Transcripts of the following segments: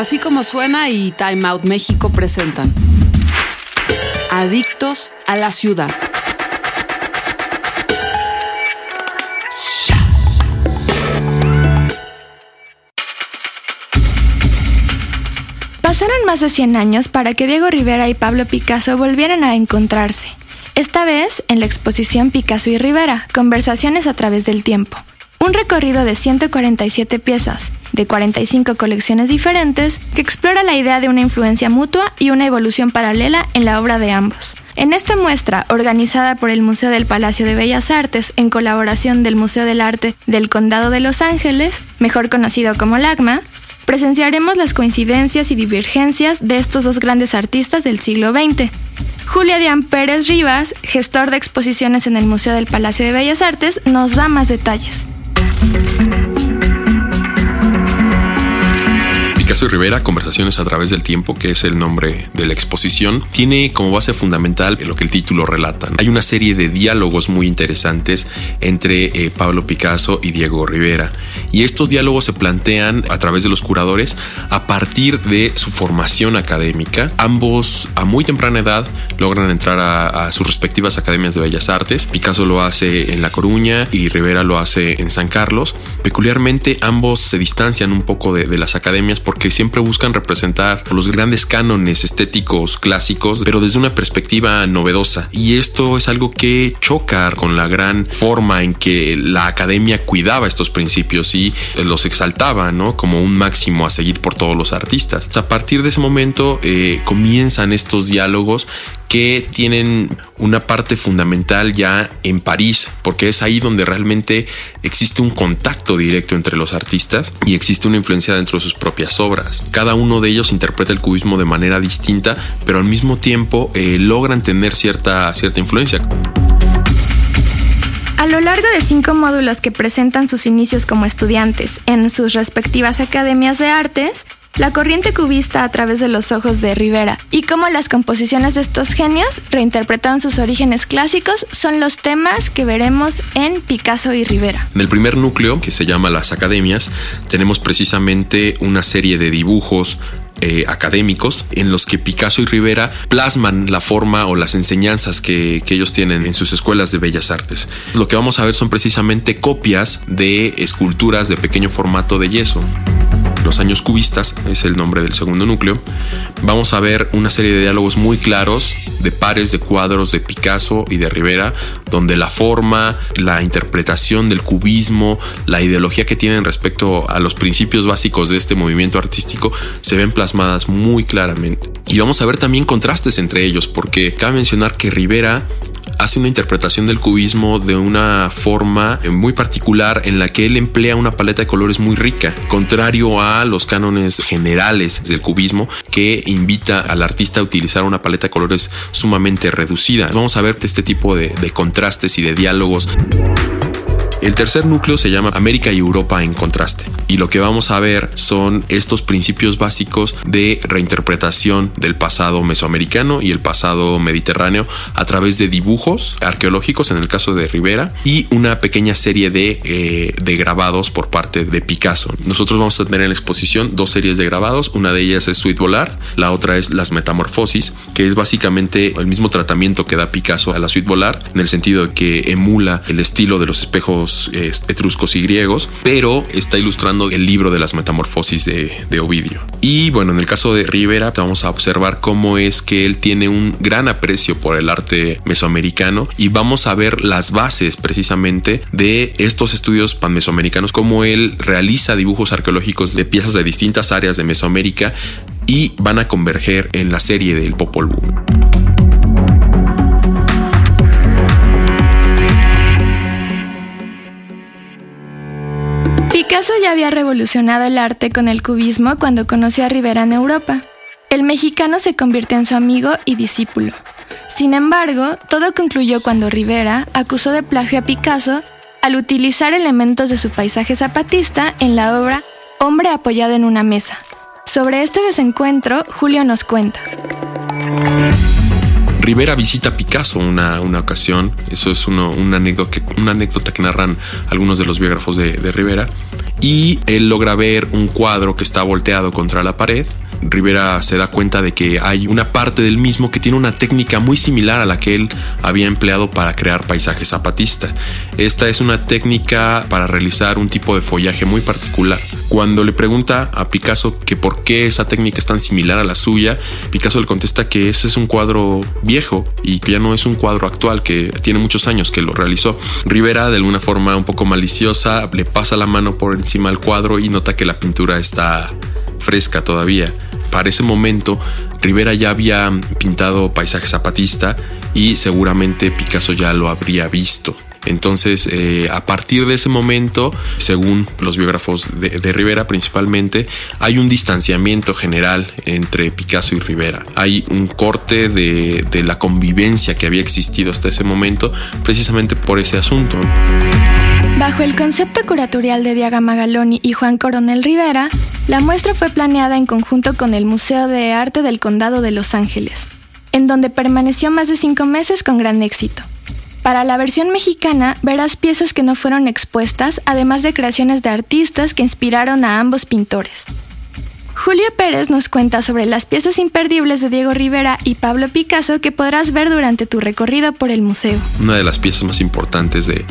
Así como suena y Time Out México presentan Adictos a la Ciudad. Pasaron más de 100 años para que Diego Rivera y Pablo Picasso volvieran a encontrarse. Esta vez en la exposición Picasso y Rivera, Conversaciones a través del tiempo. Un recorrido de 147 piezas, de 45 colecciones diferentes, que explora la idea de una influencia mutua y una evolución paralela en la obra de ambos. En esta muestra, organizada por el Museo del Palacio de Bellas Artes en colaboración del Museo del Arte del Condado de Los Ángeles, mejor conocido como LACMA, presenciaremos las coincidencias y divergencias de estos dos grandes artistas del siglo XX. Julia Dian Pérez Rivas, gestor de exposiciones en el Museo del Palacio de Bellas Artes, nos da más detalles. Picasso y Rivera, Conversaciones a través del tiempo, que es el nombre de la exposición, tiene como base fundamental lo que el título relata. Hay una serie de diálogos muy interesantes entre eh, Pablo Picasso y Diego Rivera. Y estos diálogos se plantean a través de los curadores a partir de su formación académica. Ambos a muy temprana edad logran entrar a, sus respectivas academias de bellas artes. Picasso lo hace en La Coruña y Rivera lo hace en San Carlos. Peculiarmente ambos se distancian un poco de, de las academias porque que siempre buscan representar los grandes cánones estéticos clásicos, pero desde una perspectiva novedosa. Y esto es algo que choca con la gran forma en que la academia cuidaba estos principios y los exaltaba, ¿no? Como un máximo a seguir por todos los artistas. A partir de ese momento eh, comienzan estos diálogos que tienen una parte fundamental ya en París, porque es ahí donde realmente existe un contacto directo entre los artistas y existe una influencia dentro de sus propias obras. Cada uno de ellos interpreta el cubismo de manera distinta, pero al mismo tiempo eh, logran tener cierta, cierta influencia. A lo largo de cinco módulos que presentan sus inicios como estudiantes en sus respectivas academias de artes, la corriente cubista a través de los ojos de Rivera y cómo las composiciones de estos genios reinterpretaron sus orígenes clásicos son los temas que veremos en Picasso y Rivera. En el primer núcleo, que se llama Las Academias, tenemos precisamente una serie de dibujos eh, académicos en los que Picasso y Rivera plasman la forma o las enseñanzas que, que, ellos tienen en sus escuelas de bellas artes. Lo que vamos a ver son precisamente copias de esculturas de pequeño formato de yeso los años cubistas, es el nombre del segundo núcleo, vamos a ver una serie de diálogos muy claros de pares de cuadros de Picasso y de Rivera, donde la forma, la interpretación del cubismo, la ideología que tienen respecto a los principios básicos de este movimiento artístico se ven plasmadas muy claramente. Y vamos a ver también contrastes entre ellos, porque cabe mencionar que Rivera hace una interpretación del cubismo de una forma muy particular en la que él emplea una paleta de colores muy rica, contrario a los cánones generales del cubismo que invita al artista a utilizar una paleta de colores sumamente reducida. Vamos a ver este tipo de, de contrastes y de diálogos. El tercer núcleo se llama América y Europa en contraste. Y lo que vamos a ver son estos principios básicos de reinterpretación del pasado mesoamericano y el pasado mediterráneo a través de dibujos arqueológicos, en el caso de Rivera, y una pequeña serie de, eh, de grabados por parte de Picasso. Nosotros vamos a tener en la exposición dos series de grabados. Una de ellas es Sweet Volar, la otra es Las Metamorfosis, que es básicamente el mismo tratamiento que da Picasso a la Sweet Volar, en el sentido de que emula el estilo de los espejos etruscos y griegos, pero está ilustrando el libro de las metamorfosis de, de Ovidio. Y bueno, en el caso de Rivera vamos a observar cómo es que él tiene un gran aprecio por el arte mesoamericano y vamos a ver las bases precisamente de estos estudios panmesoamericanos, cómo él realiza dibujos arqueológicos de piezas de distintas áreas de Mesoamérica y van a converger en la serie del Popol Vuh. Picasso ya había revolucionado el arte con el cubismo cuando conoció a Rivera en Europa. El mexicano se convirtió en su amigo y discípulo. Sin embargo, todo concluyó cuando Rivera acusó de plagio a Picasso al utilizar elementos de su paisaje zapatista en la obra Hombre apoyado en una mesa. Sobre este desencuentro, Julio nos cuenta. Rivera visita a Picasso una, una ocasión, eso es una, anécdota, una anécdota que narran algunos de los biógrafos de Rivera, y él logra ver un cuadro que está volteado contra la pared Rivera se da cuenta de que hay una parte del mismo que tiene una técnica muy similar a la que él había empleado para crear paisajes zapatista. Esta es una técnica para realizar un tipo de follaje muy particular. Cuando le pregunta a Picasso que por qué esa técnica es tan similar a la suya, Picasso le contesta que ese es un cuadro viejo y que ya no es un cuadro actual, que tiene muchos años que lo realizó. Rivera, de alguna forma un poco maliciosa, le pasa la mano por encima del cuadro y nota que la pintura está fresca todavía para ese momento Rivera ya había pintado paisaje zapatista y seguramente Picasso ya lo habría visto. Entonces, eh, a partir de ese momento, según los biógrafos de, Rivera principalmente, hay un distanciamiento general entre Picasso y Rivera. Hay un corte de, de la convivencia que había existido hasta ese momento, precisamente por ese asunto. Bajo el concepto curatorial de Diaga Magaloni y Juan Coronel Rivera, la muestra fue planeada en conjunto con el Museo de Arte del Condado de Los Ángeles, en donde permaneció más de cinco meses con gran éxito. Para la versión mexicana verás piezas que no fueron expuestas, además de creaciones de artistas que inspiraron a ambos pintores. Julio Pérez nos cuenta sobre las piezas imperdibles de Diego Rivera y Pablo Picasso que podrás ver durante tu recorrido por el museo. Una de las piezas más importantes de,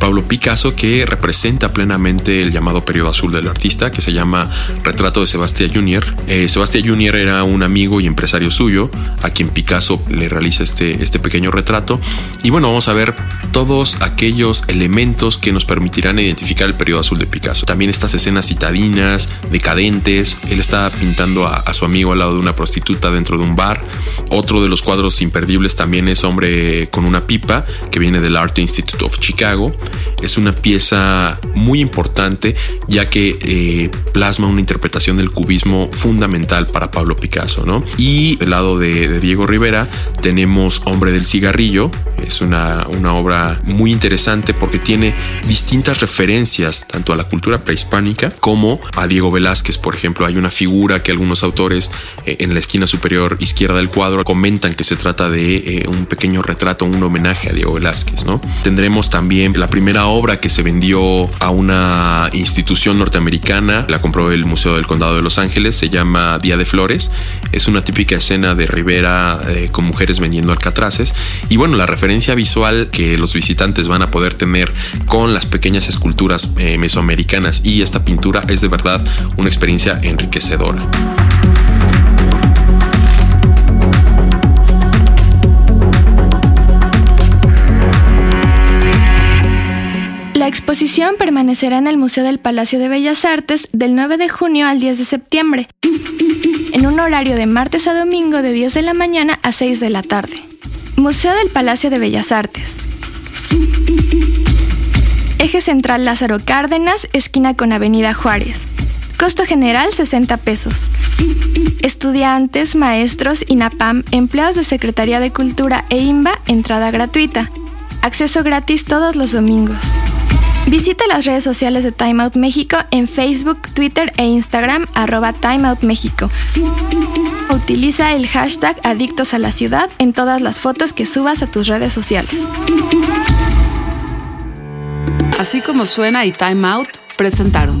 Pablo Picasso que representa plenamente el llamado periodo azul del artista, que se llama Retrato de Sebastián Jr. Eh, Sebastián Jr. era un amigo y empresario suyo, a quien Picasso le realiza este, este pequeño retrato. Y bueno, vamos a ver todos aquellos elementos que nos permitirán identificar el periodo azul de Picasso. También estas escenas citadinas, decadentes, el está pintando a, su amigo al lado de una prostituta dentro de un bar. Otro de los cuadros imperdibles también es Hombre con una pipa, que viene del Art Institute of Chicago. Es una pieza muy importante ya que eh, plasma una interpretación del cubismo fundamental para Pablo Picasso. ¿no? Y del lado de, Diego Rivera tenemos Hombre del Cigarrillo. Es una, una obra muy interesante porque tiene distintas referencias tanto a la cultura prehispánica como a Diego Velázquez, por ejemplo. Hay una figura que algunos autores eh, en la esquina superior izquierda del cuadro comentan que se trata de eh, un pequeño retrato, un homenaje a Diego Velázquez. ¿no? Tendremos también la primera obra que se vendió a una institución norteamericana, la compró el Museo del Condado de Los Ángeles, se llama Día de Flores. Es una típica escena de Rivera eh, con mujeres vendiendo alcatraces. Y bueno, la referencia visual que los visitantes van a poder tener con las pequeñas esculturas mesoamericanas y esta pintura es de verdad una experiencia la exposición permanecerá en el Museo del Palacio de Bellas Artes del 9 de junio al 10 de septiembre, en un horario de martes a domingo de 10 de la mañana a 6 de la tarde. Museo del Palacio de Bellas Artes. Eje central Lázaro Cárdenas, esquina con Avenida Juárez. Costo general 60 pesos. Estudiantes, maestros, INAPAM, empleados de Secretaría de Cultura e IMBA, entrada gratuita. Acceso gratis todos los domingos. Visita las redes sociales de Time Out México en Facebook, Twitter e Instagram arroba Time Out México. Utiliza el hashtag Adictos a la Ciudad en todas las fotos que subas a tus redes sociales. Así como suena y Time Out presentaron.